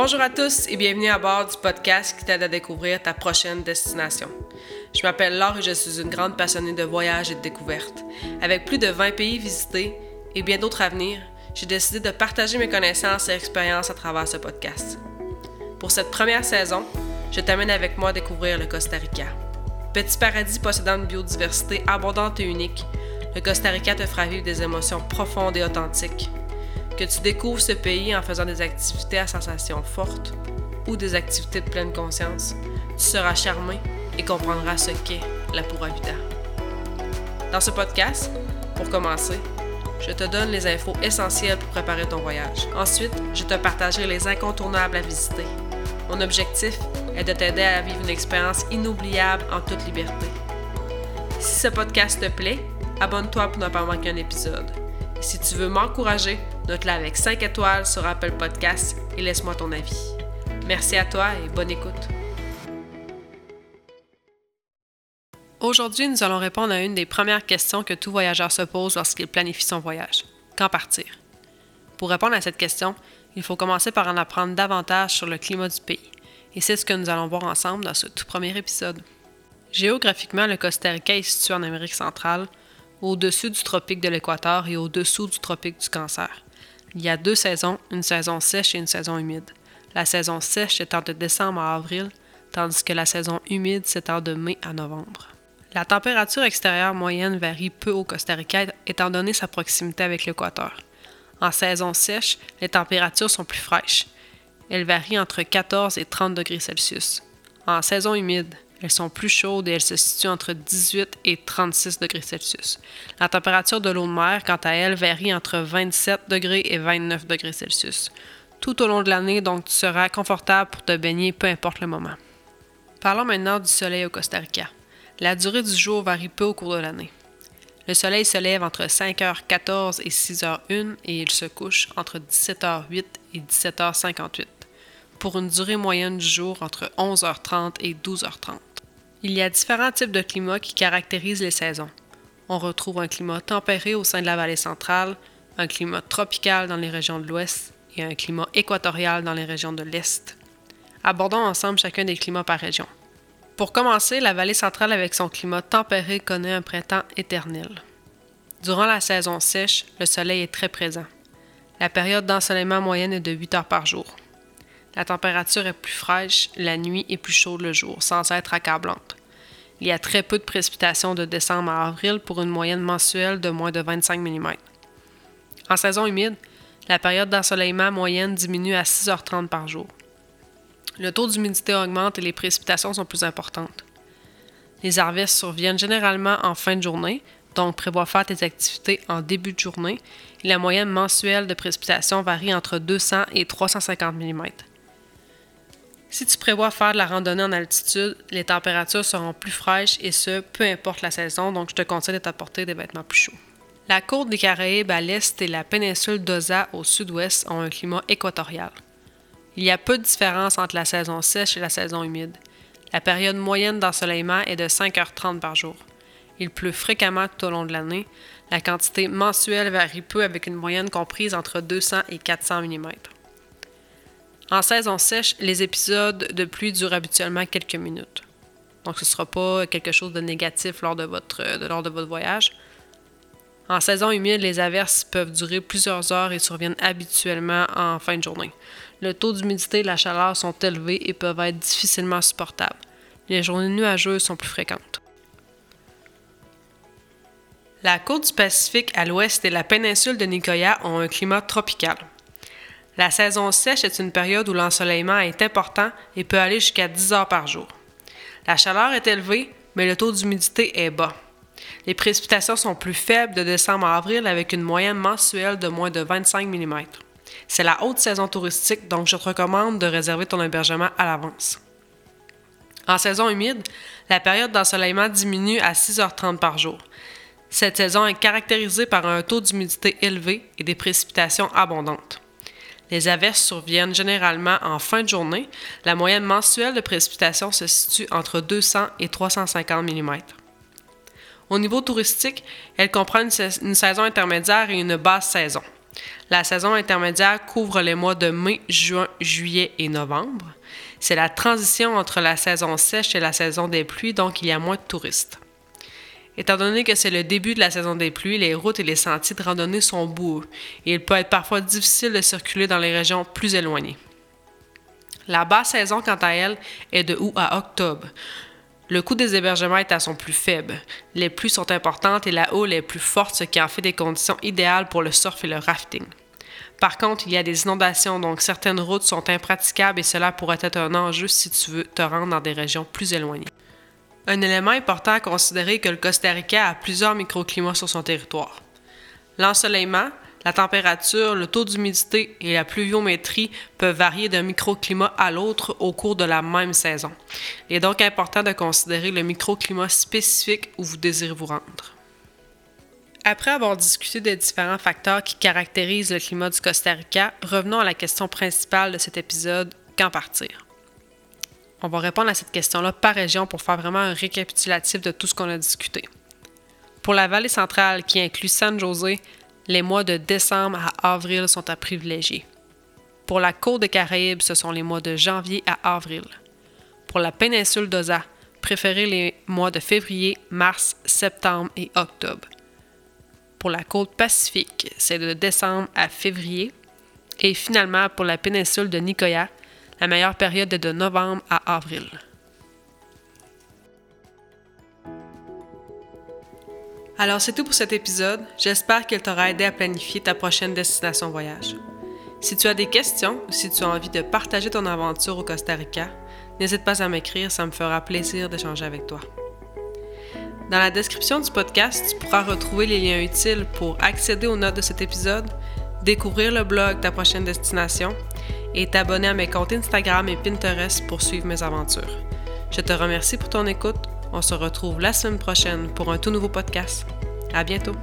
Bonjour à tous et bienvenue à bord du podcast qui t'aide à découvrir ta prochaine destination. Je m'appelle Laure et je suis une grande passionnée de voyages et de découvertes. Avec plus de 20 pays visités et bien d'autres à venir, j'ai décidé de partager mes connaissances et expériences à travers ce podcast. Pour cette première saison, je t'amène avec moi à découvrir le Costa Rica. Petit paradis possédant une biodiversité abondante et unique, le Costa Rica te fera vivre des émotions profondes et authentiques que tu découvres ce pays en faisant des activités à sensations fortes ou des activités de pleine conscience, tu seras charmé et comprendras ce qu'est la pura vida. Dans ce podcast, pour commencer, je te donne les infos essentielles pour préparer ton voyage. Ensuite, je te partagerai les incontournables à visiter. Mon objectif est de t'aider à vivre une expérience inoubliable en toute liberté. Si ce podcast te plaît, abonne-toi pour ne pas manquer un épisode. Si tu veux m'encourager, note-la avec 5 étoiles sur Apple Podcasts et laisse-moi ton avis. Merci à toi et bonne écoute. Aujourd'hui, nous allons répondre à une des premières questions que tout voyageur se pose lorsqu'il planifie son voyage. Quand partir? Pour répondre à cette question, il faut commencer par en apprendre davantage sur le climat du pays. Et c'est ce que nous allons voir ensemble dans ce tout premier épisode. Géographiquement, le Costa Rica est situé en Amérique centrale, au-dessus du tropique de l'Équateur et au-dessous du tropique du Cancer. Il y a deux saisons, une saison sèche et une saison humide. La saison sèche étant de décembre à avril, tandis que la saison humide s'étend de mai à novembre. La température extérieure moyenne varie peu au Costa Rica étant donné sa proximité avec l'Équateur. En saison sèche, les températures sont plus fraîches. Elles varient entre 14 et 30 degrés Celsius. En saison humide, elles sont plus chaudes et elles se situent entre 18 et 36 degrés Celsius. La température de l'eau de mer, quant à elle, varie entre 27 degrés et 29 degrés Celsius. Tout au long de l'année, donc tu seras confortable pour te baigner peu importe le moment. Parlons maintenant du soleil au Costa Rica. La durée du jour varie peu au cours de l'année. Le soleil se lève entre 5h14 et 6h01 et il se couche entre 17h08 et 17h58 pour une durée moyenne du jour entre 11h30 et 12h30. Il y a différents types de climats qui caractérisent les saisons. On retrouve un climat tempéré au sein de la vallée centrale, un climat tropical dans les régions de l'ouest et un climat équatorial dans les régions de l'est. Abordons ensemble chacun des climats par région. Pour commencer, la vallée centrale avec son climat tempéré connaît un printemps éternel. Durant la saison sèche, le soleil est très présent. La période d'ensoleillement moyenne est de 8 heures par jour. La température est plus fraîche la nuit et plus chaude le jour, sans être accablante. Il y a très peu de précipitations de décembre à avril pour une moyenne mensuelle de moins de 25 mm. En saison humide, la période d'ensoleillement moyenne diminue à 6h30 par jour. Le taux d'humidité augmente et les précipitations sont plus importantes. Les harvests surviennent généralement en fin de journée, donc prévois faire tes activités en début de journée, et la moyenne mensuelle de précipitations varie entre 200 et 350 mm. Si tu prévois faire de la randonnée en altitude, les températures seront plus fraîches et ce, peu importe la saison, donc je te conseille de t'apporter des vêtements plus chauds. La côte des Caraïbes à l'est et la péninsule d'Oza au sud-ouest ont un climat équatorial. Il y a peu de différence entre la saison sèche et la saison humide. La période moyenne d'ensoleillement est de 5h30 par jour. Il pleut fréquemment tout au long de l'année. La quantité mensuelle varie peu avec une moyenne comprise entre 200 et 400 mm. En saison sèche, les épisodes de pluie durent habituellement quelques minutes. Donc ce ne sera pas quelque chose de négatif lors de votre, lors de votre voyage. En saison humide, les averses peuvent durer plusieurs heures et surviennent habituellement en fin de journée. Le taux d'humidité et la chaleur sont élevés et peuvent être difficilement supportables. Les journées nuageuses sont plus fréquentes. La côte du Pacifique à l'ouest et la péninsule de Nicoya ont un climat tropical. La saison sèche est une période où l'ensoleillement est important et peut aller jusqu'à 10 heures par jour. La chaleur est élevée, mais le taux d'humidité est bas. Les précipitations sont plus faibles de décembre à avril avec une moyenne mensuelle de moins de 25 mm. C'est la haute saison touristique, donc je te recommande de réserver ton hébergement à l'avance. En saison humide, la période d'ensoleillement diminue à 6h30 par jour. Cette saison est caractérisée par un taux d'humidité élevé et des précipitations abondantes. Les averses surviennent généralement en fin de journée. La moyenne mensuelle de précipitations se situe entre 200 et 350 mm. Au niveau touristique, elle comprend une, saison intermédiaire et une basse saison. La saison intermédiaire couvre les mois de mai, juin, juillet et novembre. C'est la transition entre la saison sèche et la saison des pluies, donc il y a moins de touristes. Étant donné que c'est le début de la saison des pluies, les routes et les sentiers de randonnée sont boueux et il peut être parfois difficile de circuler dans les régions plus éloignées. La basse saison, quant à elle, est de août à octobre. Le coût des hébergements est à son plus faible. Les pluies sont importantes et la houle est plus forte, ce qui en fait des conditions idéales pour le surf et le rafting. Par contre, il y a des inondations, donc certaines routes sont impraticables et cela pourrait être un enjeu si tu veux te rendre dans des régions plus éloignées. Un élément important à considérer est que le Costa Rica a plusieurs microclimats sur son territoire. L'ensoleillement, la température, le taux d'humidité et la pluviométrie peuvent varier d'un microclimat à l'autre au cours de la même saison. Il est donc important de considérer le microclimat spécifique où vous désirez vous rendre. Après avoir discuté des différents facteurs qui caractérisent le climat du Costa Rica, revenons à la question principale de cet épisode, quand partir? On va répondre à cette question-là par région pour faire vraiment un récapitulatif de tout ce qu'on a discuté. Pour la vallée centrale, qui inclut San José, les mois de décembre à avril sont à privilégier. Pour la côte des Caraïbes, ce sont les mois de janvier à avril. Pour la péninsule d'Osa, préférez les mois de février, mars, septembre et octobre. Pour la côte pacifique, c'est de décembre à février. Et finalement, pour la péninsule de Nicoya, la meilleure période est de novembre à avril. Alors c'est tout pour cet épisode. J'espère qu'il t'aura aidé à planifier ta prochaine destination voyage. Si tu as des questions ou si tu as envie de partager ton aventure au Costa Rica, n'hésite pas à m'écrire, ça me fera plaisir d'échanger avec toi. Dans la description du podcast, tu pourras retrouver les liens utiles pour accéder aux notes de cet épisode, découvrir le blog Ta prochaine destination et t'abonner à mes comptes Instagram et Pinterest pour suivre mes aventures. Je te remercie pour ton écoute on se retrouve la semaine prochaine pour un tout nouveau podcast. À bientôt!